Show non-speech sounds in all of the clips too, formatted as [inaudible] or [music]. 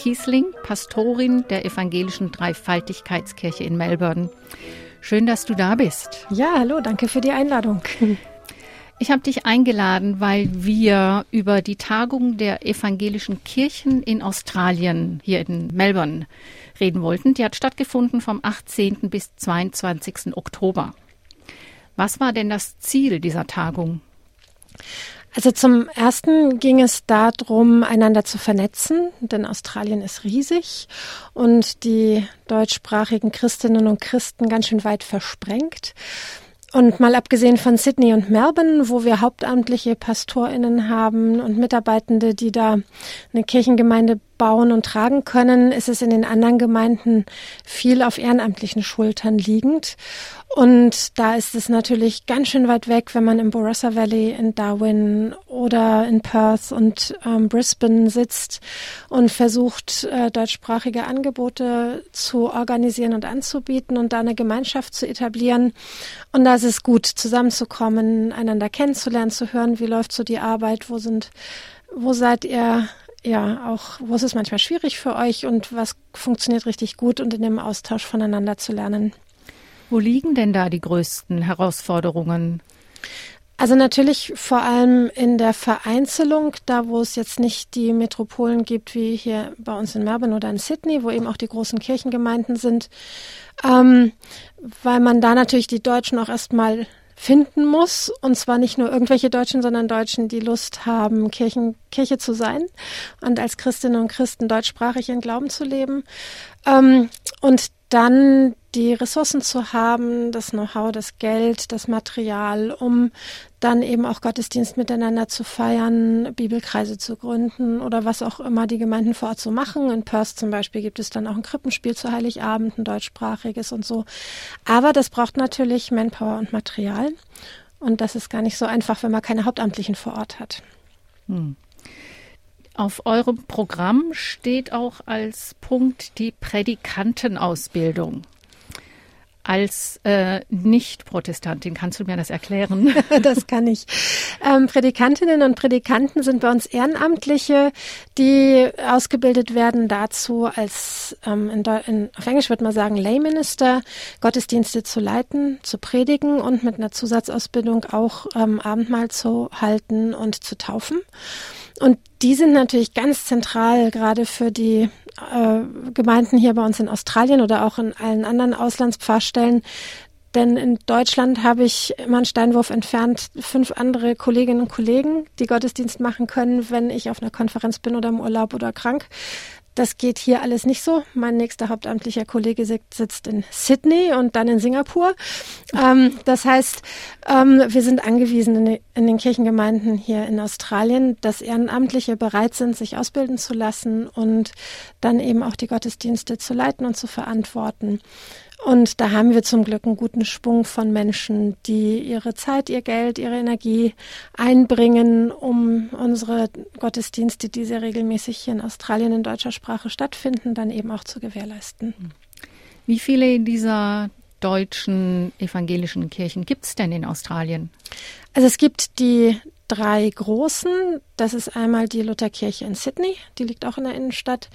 Kiesling, Pastorin der evangelischen Dreifaltigkeitskirche in Melbourne. Schön, dass du da bist. Ja, hallo, danke für die Einladung. Ich habe dich eingeladen, weil wir über die Tagung der evangelischen Kirchen in Australien hier in Melbourne reden wollten. Die hat stattgefunden vom 18. bis 22. Oktober. Was war denn das Ziel dieser Tagung? Also zum ersten ging es darum, einander zu vernetzen, denn Australien ist riesig und die deutschsprachigen Christinnen und Christen ganz schön weit versprengt. Und mal abgesehen von Sydney und Melbourne, wo wir hauptamtliche PastorInnen haben und Mitarbeitende, die da eine Kirchengemeinde bauen und tragen können, ist es in den anderen Gemeinden viel auf ehrenamtlichen Schultern liegend. Und da ist es natürlich ganz schön weit weg, wenn man im Barossa Valley in Darwin oder in Perth und ähm, Brisbane sitzt und versucht, äh, deutschsprachige Angebote zu organisieren und anzubieten und da eine Gemeinschaft zu etablieren. Und da ist es gut, zusammenzukommen, einander kennenzulernen, zu hören, wie läuft so die Arbeit, wo sind, wo seid ihr ja, auch, wo ist es manchmal schwierig für euch und was funktioniert richtig gut und in dem Austausch voneinander zu lernen. Wo liegen denn da die größten Herausforderungen? Also natürlich vor allem in der Vereinzelung, da wo es jetzt nicht die Metropolen gibt wie hier bei uns in Melbourne oder in Sydney, wo eben auch die großen Kirchengemeinden sind, ähm, weil man da natürlich die Deutschen auch erstmal finden muss. Und zwar nicht nur irgendwelche Deutschen, sondern Deutschen, die Lust haben, Kirchen, Kirche zu sein und als Christinnen und Christen deutschsprachig ihren Glauben zu leben. Ähm, und dann die Ressourcen zu haben, das Know-how, das Geld, das Material, um dann eben auch Gottesdienst miteinander zu feiern, Bibelkreise zu gründen oder was auch immer die Gemeinden vor Ort so machen. In Perth zum Beispiel gibt es dann auch ein Krippenspiel zu Heiligabend, ein deutschsprachiges und so. Aber das braucht natürlich Manpower und Material. Und das ist gar nicht so einfach, wenn man keine Hauptamtlichen vor Ort hat. Hm. Auf eurem Programm steht auch als Punkt die Prädikantenausbildung. Als äh, Nicht-Protestantin, kannst du mir das erklären? [laughs] das kann ich. Ähm, Prädikantinnen und Prädikanten sind bei uns Ehrenamtliche, die ausgebildet werden dazu, als ähm, in, in, auf Englisch würde man sagen Layminister, Gottesdienste zu leiten, zu predigen und mit einer Zusatzausbildung auch ähm, Abendmahl zu halten und zu taufen. Und die sind natürlich ganz zentral, gerade für die äh, Gemeinden hier bei uns in Australien oder auch in allen anderen Auslandspfarrstellen. Denn in Deutschland habe ich immer einen Steinwurf entfernt fünf andere Kolleginnen und Kollegen, die Gottesdienst machen können, wenn ich auf einer Konferenz bin oder im Urlaub oder krank. Das geht hier alles nicht so. Mein nächster hauptamtlicher Kollege sitzt in Sydney und dann in Singapur. Ähm, das heißt, ähm, wir sind angewiesen in, in, den Kirchengemeinden hier in Australien, dass Ehrenamtliche bereit sind, sich ausbilden zu lassen und dann eben auch die Gottesdienste zu leiten und zu verantworten. Und da haben wir zum Glück einen guten Schwung von Menschen, die ihre Zeit, ihr Geld, ihre Energie einbringen, um unsere Gottesdienste, die sehr regelmäßig hier in Australien in deutscher Sprache stattfinden, dann eben auch zu gewährleisten. Wie viele dieser deutschen evangelischen Kirchen gibt es denn in Australien? Also es gibt die drei großen. Das ist einmal die Lutherkirche in Sydney, die liegt auch in der Innenstadt.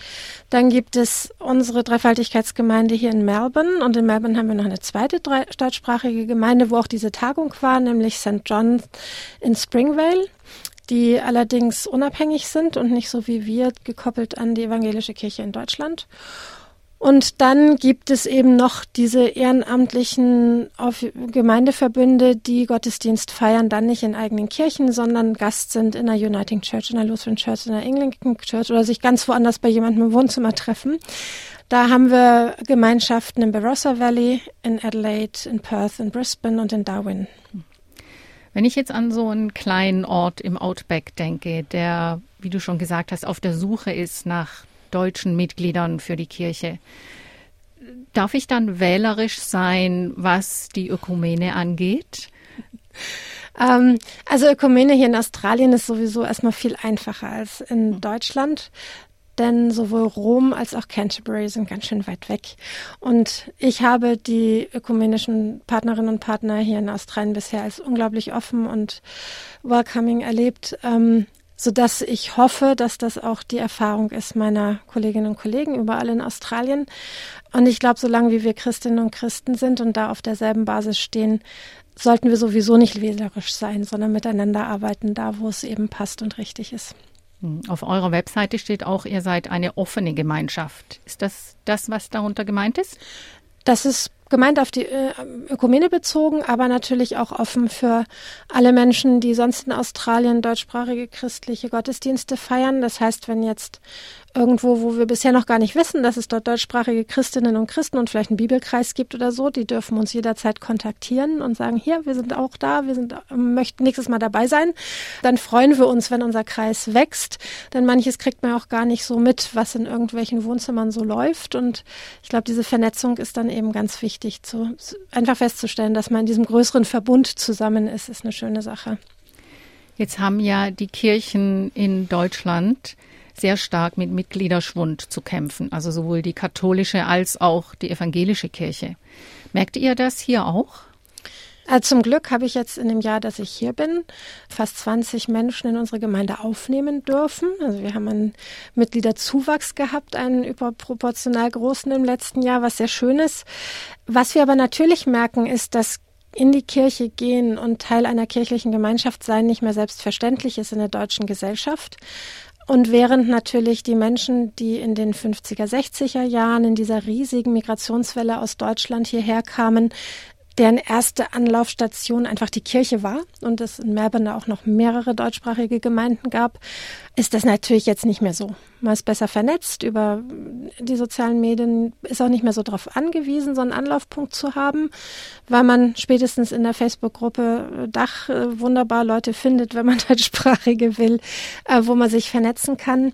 Dann gibt es unsere Dreifaltigkeitsgemeinde hier in Melbourne und in Melbourne haben wir noch eine zweite deutschsprachige Gemeinde, wo auch diese Tagung war, nämlich St. John in Springvale die allerdings unabhängig sind und nicht so wie wir gekoppelt an die evangelische Kirche in Deutschland. Und dann gibt es eben noch diese ehrenamtlichen Gemeindeverbünde, die Gottesdienst feiern, dann nicht in eigenen Kirchen, sondern Gast sind in der Uniting Church, in der Lutheran Church, in der Anglican Church oder sich ganz woanders bei jemandem im Wohnzimmer treffen. Da haben wir Gemeinschaften im Barossa Valley, in Adelaide, in Perth, in Brisbane und in Darwin. Wenn ich jetzt an so einen kleinen Ort im Outback denke, der, wie du schon gesagt hast, auf der Suche ist nach deutschen Mitgliedern für die Kirche. Darf ich dann wählerisch sein, was die Ökumene angeht? Ähm, also Ökumene hier in Australien ist sowieso erstmal viel einfacher als in Deutschland denn sowohl Rom als auch Canterbury sind ganz schön weit weg. Und ich habe die ökumenischen Partnerinnen und Partner hier in Australien bisher als unglaublich offen und welcoming erlebt. Ähm, so dass ich hoffe, dass das auch die Erfahrung ist meiner Kolleginnen und Kollegen überall in Australien. Und ich glaube, solange wie wir Christinnen und Christen sind und da auf derselben Basis stehen, sollten wir sowieso nicht wählerisch sein, sondern miteinander arbeiten, da wo es eben passt und richtig ist. Hm, auf eurer Webseite steht auch, ihr seid eine offene Gemeinschaft. Ist das das, was darunter gemeint ist? Das ist gemeint auf die äh, Ökumene bezogen, aber natürlich auch offen für alle Menschen, die sonst in Australien deutschsprachige christliche Gottesdienste feiern. Das heißt, wenn jetzt irgendwo, wo wir bisher noch gar nicht wissen, dass es dort deutschsprachige Christinnen und Christen und vielleicht einen Bibelkreis gibt oder so, die dürfen uns jederzeit kontaktieren und sagen, hier, wir sind auch da, wir sind, möchten nächstes Mal dabei sein. Dann freuen wir uns, wenn unser Kreis wächst, denn manches kriegt man auch gar nicht so mit, was in irgendwelchen Wohnzimmern so läuft und ich glaube, diese Vernetzung ist dann eben ganz wichtig, zu, einfach festzustellen, dass man in diesem größeren Verbund zusammen ist, ist eine schöne Sache. Jetzt haben ja die Kirchen in Deutschland sehr stark mit Mitgliederschwund zu kämpfen, also sowohl die katholische als auch die evangelische Kirche. Merkt ihr das hier auch? Also zum Glück habe ich jetzt in dem Jahr, dass ich hier bin, fast 20 Menschen in unsere Gemeinde aufnehmen dürfen. Also wir haben einen Mitgliederzuwachs gehabt, einen überproportional großen im letzten Jahr, was sehr schön ist. Was wir aber natürlich merken, ist, dass in die Kirche gehen und Teil einer kirchlichen Gemeinschaft sein nicht mehr selbstverständlich ist in der deutschen Gesellschaft. Und während natürlich die Menschen, die in den 50er, 60er Jahren in dieser riesigen Migrationswelle aus Deutschland hierher kamen, deren erste Anlaufstation einfach die Kirche war und es in Melbourne auch noch mehrere deutschsprachige Gemeinden gab, ist das natürlich jetzt nicht mehr so. Man ist besser vernetzt über die sozialen Medien, ist auch nicht mehr so darauf angewiesen, so einen Anlaufpunkt zu haben, weil man spätestens in der Facebook-Gruppe Dach äh, wunderbar Leute findet, wenn man [laughs] deutschsprachige will, äh, wo man sich vernetzen kann.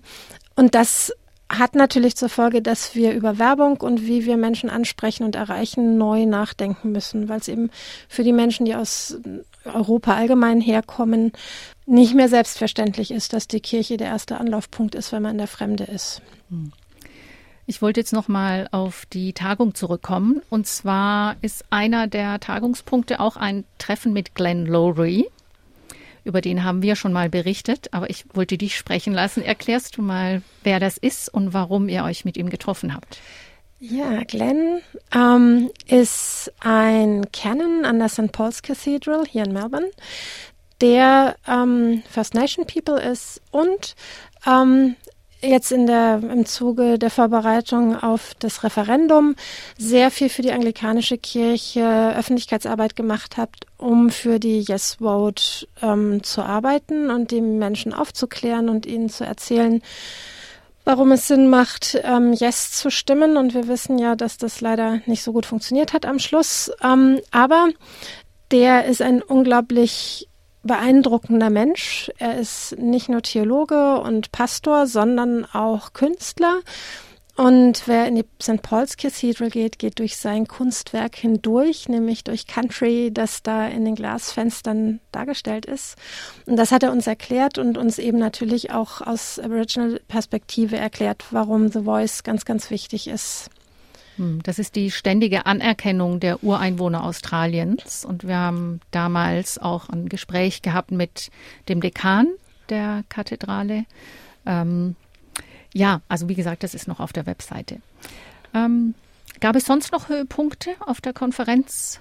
Und das hat natürlich zur Folge, dass wir über Werbung und wie wir Menschen ansprechen und erreichen neu nachdenken müssen, weil es eben für die Menschen, die aus Europa allgemein herkommen, nicht mehr selbstverständlich ist, dass die Kirche der erste Anlaufpunkt ist, wenn man in der Fremde ist. Hm. Ich wollte jetzt noch mal auf die Tagung zurückkommen. Und zwar ist einer der Tagungspunkte auch ein Treffen mit Glenn Lowry. Über den haben wir schon mal berichtet, aber ich wollte dich sprechen lassen. Erklärst du mal, wer das ist und warum ihr euch mit ihm getroffen habt? Ja, Glenn ähm, ist ein Canon an der St. Paul's Cathedral hier in Melbourne, der ähm, First Nation People ist und ähm, jetzt in der, im Zuge der Vorbereitung auf das Referendum sehr viel für die anglikanische Kirche Öffentlichkeitsarbeit gemacht habt, um für die Yes Vote ähm, zu arbeiten und die Menschen aufzuklären und ihnen zu erzählen, warum es Sinn macht, ähm, Yes zu stimmen. Und wir wissen ja, dass das leider nicht so gut funktioniert hat am Schluss. Ähm, aber der ist ein unglaublich beeindruckender Mensch. Er ist nicht nur Theologe und Pastor, sondern auch Künstler. Und wer in die St. Paul's Cathedral geht, geht durch sein Kunstwerk hindurch, nämlich durch Country, das da in den Glasfenstern dargestellt ist. Und das hat er uns erklärt und uns eben natürlich auch aus Aboriginal-Perspektive erklärt, warum The Voice ganz, ganz wichtig ist. Hm, das ist die ständige Anerkennung der Ureinwohner Australiens. Und wir haben damals auch ein Gespräch gehabt mit dem Dekan der Kathedrale. Ähm, ja, also wie gesagt, das ist noch auf der Webseite. Ähm, gab es sonst noch Höhepunkte auf der Konferenz?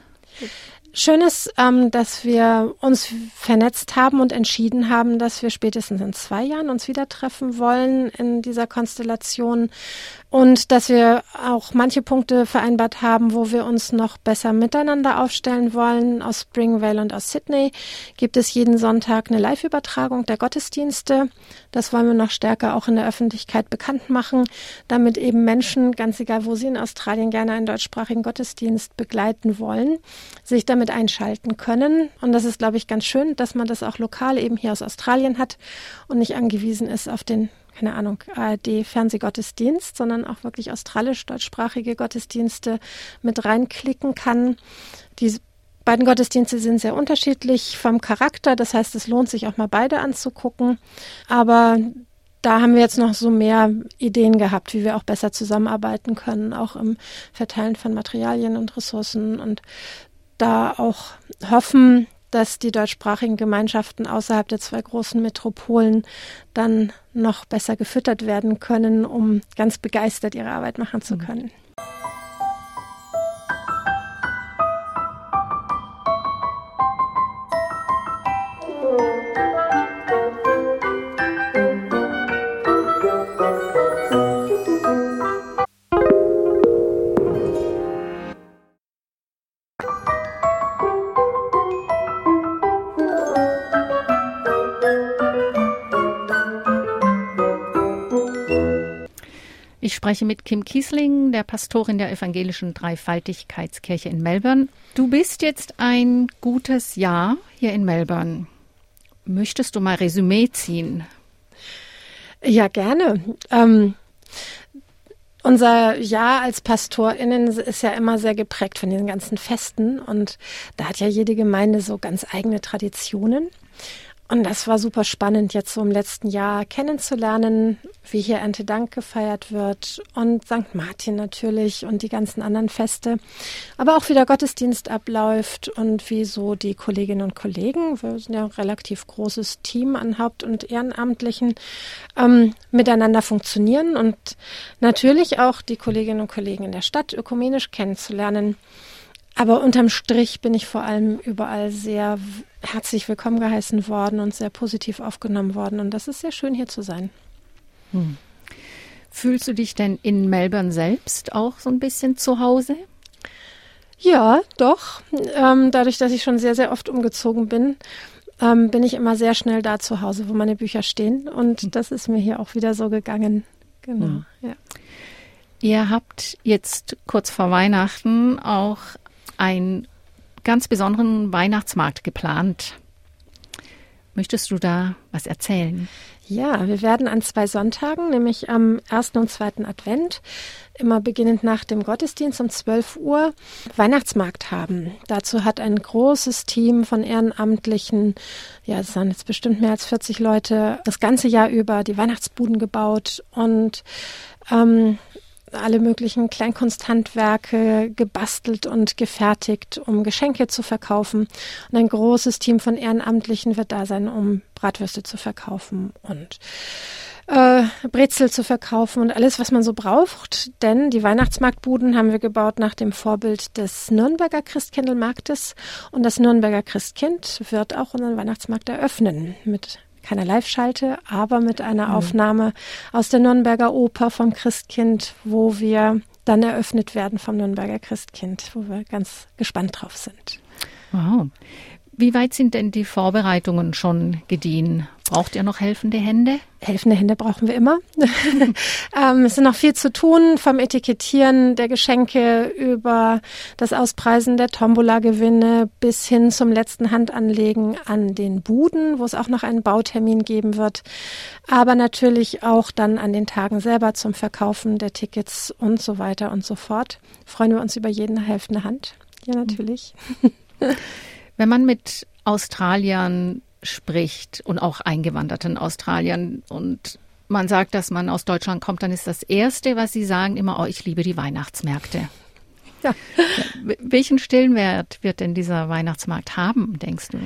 Schön ist, ähm, dass wir uns vernetzt haben und entschieden haben, dass wir spätestens in zwei Jahren uns wieder treffen wollen in dieser Konstellation und dass wir auch manche Punkte vereinbart haben, wo wir uns noch besser miteinander aufstellen wollen. Aus Springvale und aus Sydney gibt es jeden Sonntag eine Live-Übertragung der Gottesdienste. Das wollen wir noch stärker auch in der Öffentlichkeit bekannt machen, damit eben Menschen, ganz egal wo sie in Australien gerne einen deutschsprachigen Gottesdienst begleiten wollen, sich damit einschalten können. Und das ist, glaube ich, ganz schön, dass man das auch lokal eben hier aus Australien hat und nicht angewiesen ist auf den keine Ahnung, ARD-Fernsehgottesdienst, sondern auch wirklich australisch-deutschsprachige Gottesdienste mit reinklicken kann. Die beiden Gottesdienste sind sehr unterschiedlich vom Charakter, das heißt, es lohnt sich auch mal beide anzugucken. Aber da haben wir jetzt noch so mehr Ideen gehabt, wie wir auch besser zusammenarbeiten können, auch im Verteilen von Materialien und Ressourcen und da auch hoffen, dass die deutschsprachigen Gemeinschaften außerhalb der zwei großen Metropolen dann noch besser gefüttert werden können, um ganz begeistert ihre Arbeit machen zu mhm. Ich spreche mit Kim Kiesling, der Pastorin der evangelischen Dreifaltigkeitskirche in Melbourne. Du bist jetzt ein gutes Jahr hier in Melbourne. Möchtest du mal Resümee ziehen? Ja, gerne. Ähm, unser Jahr als PastorInnen ist ja immer sehr geprägt von den ganzen Festen und da hat ja jede Gemeinde so ganz eigene Traditionen. Und das war super spannend, jetzt so im letzten Jahr kennenzulernen, wie hier Erntedank gefeiert wird und St. Martin natürlich und die ganzen anderen Feste. Aber auch wie der Gottesdienst abläuft und wie so die Kolleginnen und Kollegen, wir sind ja ein relativ großes Team an Haupt- und Ehrenamtlichen, ähm, miteinander funktionieren und natürlich auch die Kolleginnen und Kollegen in der Stadt ökumenisch kennenzulernen. Aber unterm Strich bin ich vor allem überall sehr herzlich willkommen geheißen worden und sehr positiv aufgenommen worden. Und das ist sehr schön, hier zu sein. Hm. Fühlst du dich denn in Melbourne selbst auch so ein bisschen zu Hause? Ja, doch. Ähm, dadurch, dass ich schon sehr, sehr oft umgezogen bin, ähm, bin ich immer sehr schnell da zu Hause, wo meine Bücher stehen. Und hm. das ist mir hier auch wieder so gegangen. Genau, hm. ja. Ihr habt jetzt kurz vor Weihnachten auch einen ganz besonderen Weihnachtsmarkt geplant. Möchtest du da was erzählen? Ja, wir werden an zwei Sonntagen, nämlich am ersten und zweiten Advent, immer beginnend nach dem Gottesdienst um 12 Uhr, Weihnachtsmarkt haben. Dazu hat ein großes Team von Ehrenamtlichen, ja, es sind jetzt bestimmt mehr als 40 Leute, das ganze Jahr über die Weihnachtsbuden gebaut und ähm, alle möglichen Kleinkunsthandwerke gebastelt und gefertigt, um Geschenke zu verkaufen. Und ein großes Team von Ehrenamtlichen wird da sein, um Bratwürste zu verkaufen und äh, Brezel zu verkaufen und alles, was man so braucht. Denn die Weihnachtsmarktbuden haben wir gebaut nach dem Vorbild des Nürnberger Christkindlmarktes. Und das Nürnberger Christkind wird auch unseren Weihnachtsmarkt eröffnen mit keine Live-Schalte, aber mit einer mhm. Aufnahme aus der Nürnberger Oper vom Christkind, wo wir dann eröffnet werden vom Nürnberger Christkind, wo wir ganz gespannt drauf sind. Wow. Wie weit sind denn die Vorbereitungen schon gediehen? Braucht ihr noch helfende Hände? Helfende Hände brauchen wir immer. [laughs] ähm, es ist noch viel zu tun, vom Etikettieren der Geschenke über das Auspreisen der Tombola-Gewinne bis hin zum letzten Handanlegen an den Buden, wo es auch noch einen Bautermin geben wird. Aber natürlich auch dann an den Tagen selber zum Verkaufen der Tickets und so weiter und so fort. Freuen wir uns über jeden helfende Hand. Ja, natürlich. [laughs] Wenn man mit Australiern spricht und auch eingewanderten Australiern und man sagt, dass man aus Deutschland kommt, dann ist das Erste, was sie sagen, immer, oh, ich liebe die Weihnachtsmärkte. Ja. Welchen Stellenwert wird denn dieser Weihnachtsmarkt haben, denkst du?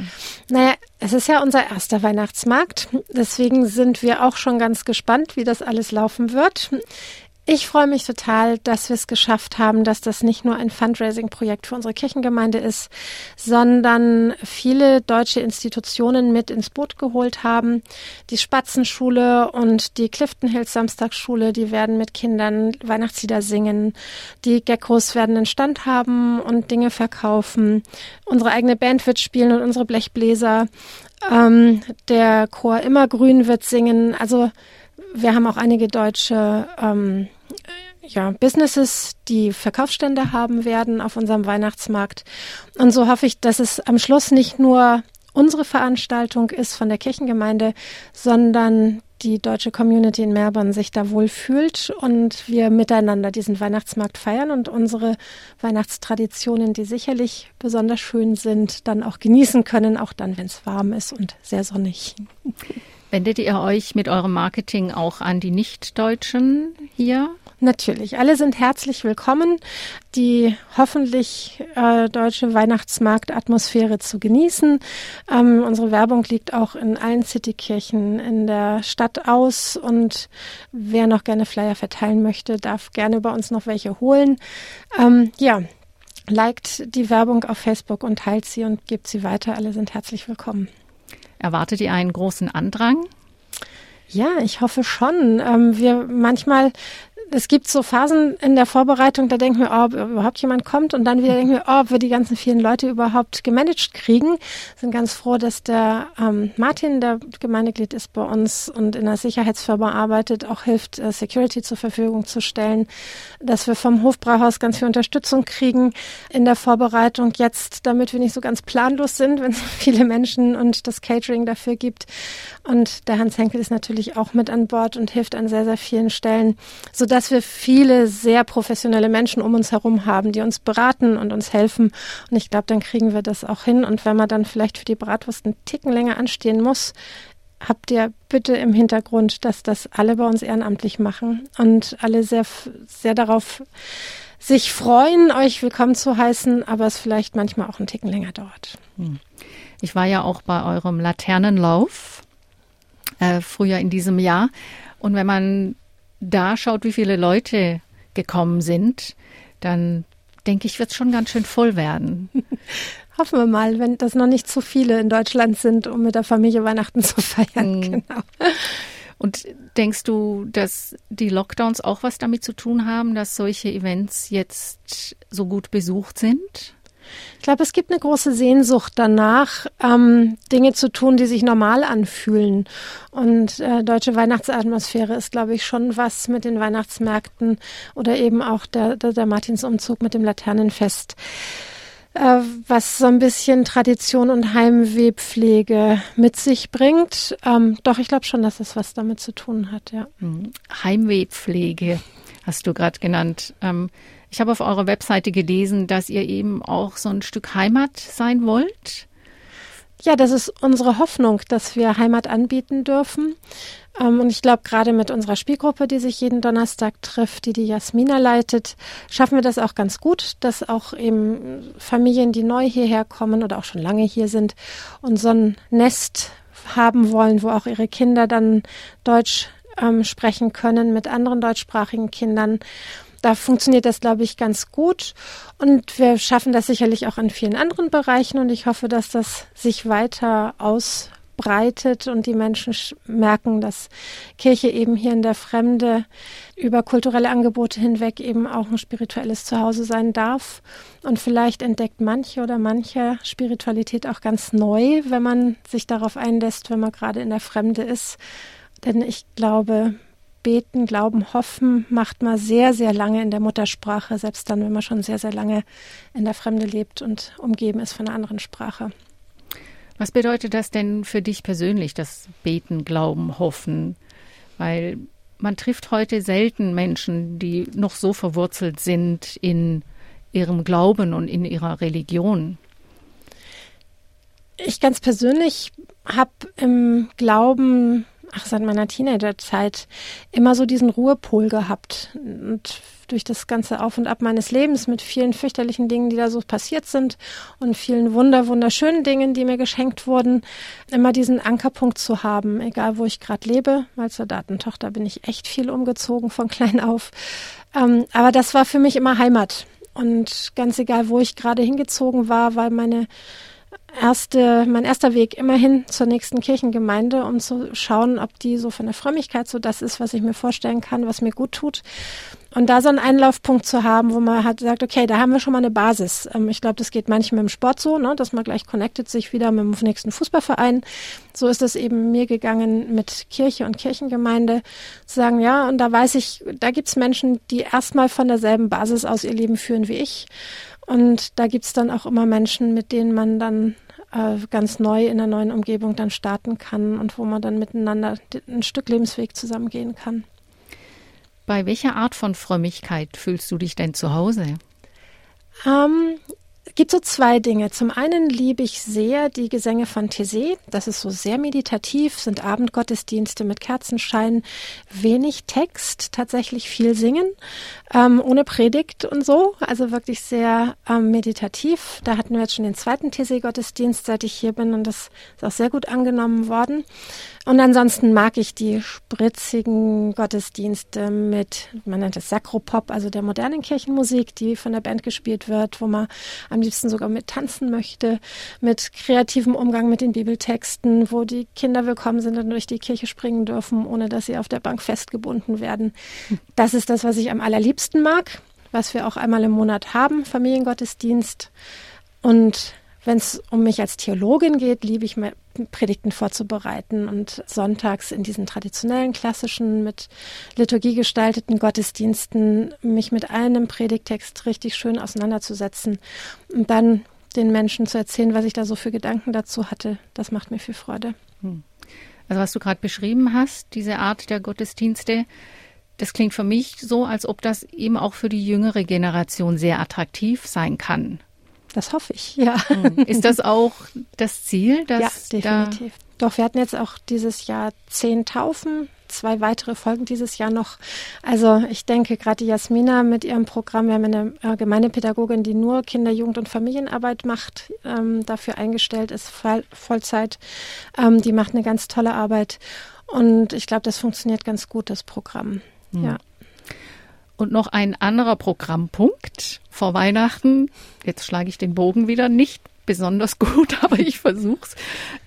Naja, es ist ja unser erster Weihnachtsmarkt. Deswegen sind wir auch schon ganz gespannt, wie das alles laufen wird. Ich freue mich total, dass wir es geschafft haben, dass das nicht nur ein Fundraising-Projekt für unsere Kirchengemeinde ist, sondern viele deutsche Institutionen mit ins Boot geholt haben. Die Spatzenschule und die Clifton Hills Samstagsschule, die werden mit Kindern Weihnachtslieder singen. Die Geckos werden einen Stand haben und Dinge verkaufen. Unsere eigene Band wird spielen und unsere Blechbläser. Ähm, der Chor Immergrün wird singen. Also wir haben auch einige deutsche ähm, ja, Businesses, die Verkaufsstände haben werden auf unserem Weihnachtsmarkt. Und so hoffe ich, dass es am Schluss nicht nur unsere Veranstaltung ist von der Kirchengemeinde, sondern die deutsche Community in Melbourne sich da wohlfühlt und wir miteinander diesen Weihnachtsmarkt feiern und unsere Weihnachtstraditionen, die sicherlich besonders schön sind, dann auch genießen können, auch dann, wenn es warm ist und sehr sonnig. Wendet ihr euch mit eurem Marketing auch an die Nichtdeutschen hier? Natürlich, alle sind herzlich willkommen, die hoffentlich äh, deutsche Weihnachtsmarktatmosphäre zu genießen. Ähm, unsere Werbung liegt auch in allen Citykirchen in der Stadt aus und wer noch gerne Flyer verteilen möchte, darf gerne bei uns noch welche holen. Ähm, ja, liked die Werbung auf Facebook und teilt sie und gebt sie weiter. Alle sind herzlich willkommen. Erwartet ihr einen großen Andrang? Ja, ich hoffe schon. Ähm, wir manchmal es gibt so Phasen in der Vorbereitung, da denken wir, oh, ob überhaupt jemand kommt und dann wieder denken wir, oh, ob wir die ganzen vielen Leute überhaupt gemanagt kriegen. Sind ganz froh, dass der ähm, Martin, der Gemeindeglied ist bei uns und in der Sicherheitsfirma arbeitet, auch hilft, äh, Security zur Verfügung zu stellen, dass wir vom Hofbrauhaus ganz viel Unterstützung kriegen in der Vorbereitung jetzt, damit wir nicht so ganz planlos sind, [laughs] wenn es so viele Menschen und das Catering dafür gibt. Und der Hans Henkel ist natürlich auch mit an Bord und hilft an sehr, sehr vielen Stellen, sodass dass wir viele sehr professionelle Menschen um uns herum haben, die uns beraten und uns helfen. Und ich glaube, dann kriegen wir das auch hin. Und wenn man dann vielleicht für die Bratwurst einen Ticken länger anstehen muss, habt ihr bitte im Hintergrund, dass das alle bei uns ehrenamtlich machen und alle sehr, sehr darauf sich freuen, euch willkommen zu heißen, aber es vielleicht manchmal auch einen Ticken länger dauert. Hm. Ich war ja auch bei eurem Laternenlauf äh, früher in diesem Jahr. Und wenn man da schaut, wie viele Leute gekommen sind, dann denke ich, wird es schon ganz schön voll werden. [laughs] Hoffen wir mal, wenn das noch nicht zu viele in Deutschland sind, um mit der Familie Weihnachten zu feiern. Mhm. Genau. [laughs] Und denkst du, dass die Lockdowns auch was damit zu tun haben, dass solche Events jetzt so gut besucht sind? Ich glaube, es gibt eine große Sehnsucht danach, ähm, Dinge zu tun, die sich normal anfühlen. Und äh, deutsche Weihnachtsatmosphäre ist, glaube ich, schon was mit den Weihnachtsmärkten oder eben auch der, der, der Martinsumzug mit dem Laternenfest äh, was so ein bisschen Tradition und Heimwehpflege mit sich bringt. Ähm, doch, ich glaube schon, dass es was damit zu tun hat, ja. Hm. Heimwehpflege hast du gerade genannt. Ähm, ich habe auf eurer Webseite gelesen, dass ihr eben auch so ein Stück Heimat sein wollt. Ja, das ist unsere Hoffnung, dass wir Heimat anbieten dürfen. Ähm, und ich glaube, gerade mit unserer Spielgruppe, die sich jeden Donnerstag trifft, die die Jasmina leitet, schaffen wir das auch ganz gut, dass auch eben Familien, die neu hierher kommen oder auch schon lange hier sind und so ein Nest haben wollen, wo auch ihre Kinder dann Deutsch ähm, sprechen können mit anderen deutschsprachigen Kindern da funktioniert das, glaube ich, ganz gut. Und wir schaffen das sicherlich auch in vielen anderen Bereichen. Und ich hoffe, dass das sich weiter ausbreitet und die Menschen merken, dass Kirche eben hier in der Fremde über kulturelle Angebote hinweg eben auch ein spirituelles Zuhause sein darf. Und vielleicht entdeckt manche oder manche Spiritualität auch ganz neu, wenn man sich darauf einlässt, wenn man gerade in der Fremde ist. Denn ich glaube, Beten, Glauben, Hoffen macht man sehr, sehr lange in der Muttersprache, selbst dann, wenn man schon sehr, sehr lange in der Fremde lebt und umgeben ist von einer anderen Sprache. Was bedeutet das denn für dich persönlich, das Beten, Glauben, Hoffen? Weil man trifft heute selten Menschen, die noch so verwurzelt sind in ihrem Glauben und in ihrer Religion. Ich ganz persönlich habe im Glauben ach, seit meiner Teenagerzeit immer so diesen Ruhepol gehabt. Und durch das ganze Auf und Ab meines Lebens mit vielen fürchterlichen Dingen, die da so passiert sind und vielen wunder, wunderschönen Dingen, die mir geschenkt wurden, immer diesen Ankerpunkt zu haben, egal wo ich gerade lebe. Als Soldatentochter bin ich echt viel umgezogen von [laughs] klein auf. Ähm, aber das war für mich immer Heimat. Und ganz egal, wo ich gerade hingezogen war, weil meine erste, mein erster Weg immerhin zur nächsten Kirchengemeinde, um zu schauen, ob die so von der Frömmigkeit so das ist, was ich mir vorstellen kann, was mir gut tut. Und da so einen Einlaufpunkt zu haben, wo man halt sagt, okay, da haben wir schon mal eine Basis. Ähm, ich glaube, das geht manchmal im Sport so, ne, dass man gleich connectet sich wieder mit dem nächsten Fußballverein. So ist es eben mir gegangen mit Kirche und Kirchengemeinde, zu sagen, ja, und da weiß ich, da gibt's Menschen, die erstmal von derselben Basis aus ihr Leben führen wie ich. Und da gibt's dann auch immer Menschen, mit denen man dann äh, ganz neu in einer neuen Umgebung dann starten kann und wo man dann miteinander ein Stück Lebensweg zusammengehen kann. Bei welcher Art von Frömmigkeit fühlst du dich denn zu Hause? Ähm, gibt so zwei Dinge. Zum einen liebe ich sehr die Gesänge von Thésée. Das ist so sehr meditativ, sind Abendgottesdienste mit Kerzenschein, wenig Text, tatsächlich viel singen, ähm, ohne Predigt und so. Also wirklich sehr ähm, meditativ. Da hatten wir jetzt schon den zweiten Thésée-Gottesdienst, seit ich hier bin und das ist auch sehr gut angenommen worden. Und ansonsten mag ich die spritzigen Gottesdienste mit, man nennt es Sakropop, also der modernen Kirchenmusik, die von der Band gespielt wird, wo man am liebsten sogar mit tanzen möchte, mit kreativem Umgang mit den Bibeltexten, wo die Kinder willkommen sind und durch die Kirche springen dürfen, ohne dass sie auf der Bank festgebunden werden. Das ist das, was ich am allerliebsten mag, was wir auch einmal im Monat haben, Familiengottesdienst. Und wenn es um mich als Theologin geht, liebe ich Predigten vorzubereiten und sonntags in diesen traditionellen, klassischen, mit Liturgie gestalteten Gottesdiensten mich mit einem Predigtext richtig schön auseinanderzusetzen und dann den Menschen zu erzählen, was ich da so für Gedanken dazu hatte. Das macht mir viel Freude. Hm. Also was du gerade beschrieben hast, diese Art der Gottesdienste, das klingt für mich so, als ob das eben auch für die jüngere Generation sehr attraktiv sein kann. Das hoffe ich, ja. Hm. Ist das auch das Ziel? ja, definitiv. Doch, wir hatten jetzt auch dieses Jahr zehn Taufen, zwei weitere Folgen dieses Jahr noch. Also ich denke, gerade die Jasmina mit ihrem Programm, wir haben eine äh, Gemeindepädagogin, die nur Kinder-, Jugend- und Familienarbeit macht, ähm, dafür eingestellt ist, Voll Vollzeit. Ähm, die macht eine ganz tolle Arbeit. Und ich glaube, das funktioniert ganz gut, das Programm. Mhm. Ja. Und noch ein anderer Programmpunkt vor Weihnachten, jetzt schlage ich den Bogen wieder, nicht besonders [laughs] gut, aber ich versuch's,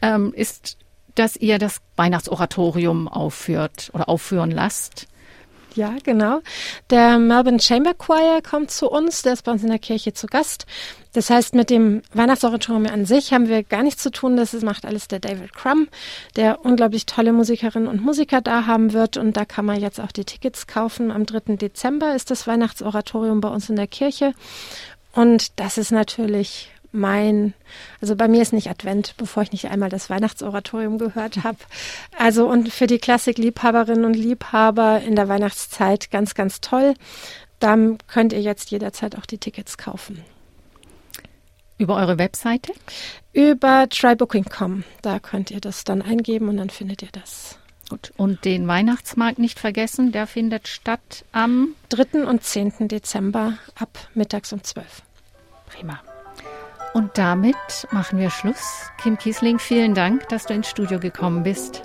ähm, ist, dass ihr das Weihnachtsoratorium aufführt oder aufführen lasst. Ja, genau. Der Melbourne Chamber Choir kommt zu uns, der ist bei uns in der Kirche zu Gast. Das heißt, mit dem Weihnachtsoratorium an sich haben wir gar nichts zu tun. Das macht alles der David Crum, der unglaublich tolle Musikerinnen und Musiker da haben wird. Und da kann man jetzt auch die Tickets kaufen. Am 3. Dezember ist das Weihnachtsoratorium bei uns in der Kirche. Und das ist natürlich mein, also bei mir ist nicht Advent, bevor ich nicht einmal das Weihnachtsoratorium gehört [laughs] habe. Also und für die Klassikliebhaberinnen und Liebhaber in der Weihnachtszeit ganz, ganz toll. Dann könnt ihr jetzt jederzeit auch die Tickets kaufen. Über eure Webseite? Über trybooking.com. Da könnt ihr das dann eingeben und dann findet ihr das. Gut. Und den Weihnachtsmarkt nicht vergessen, der findet statt am 3. und 10. Dezember ab mittags um 12. Prima. Und damit machen wir Schluss. Kim Kiesling, vielen Dank, dass du ins Studio gekommen bist.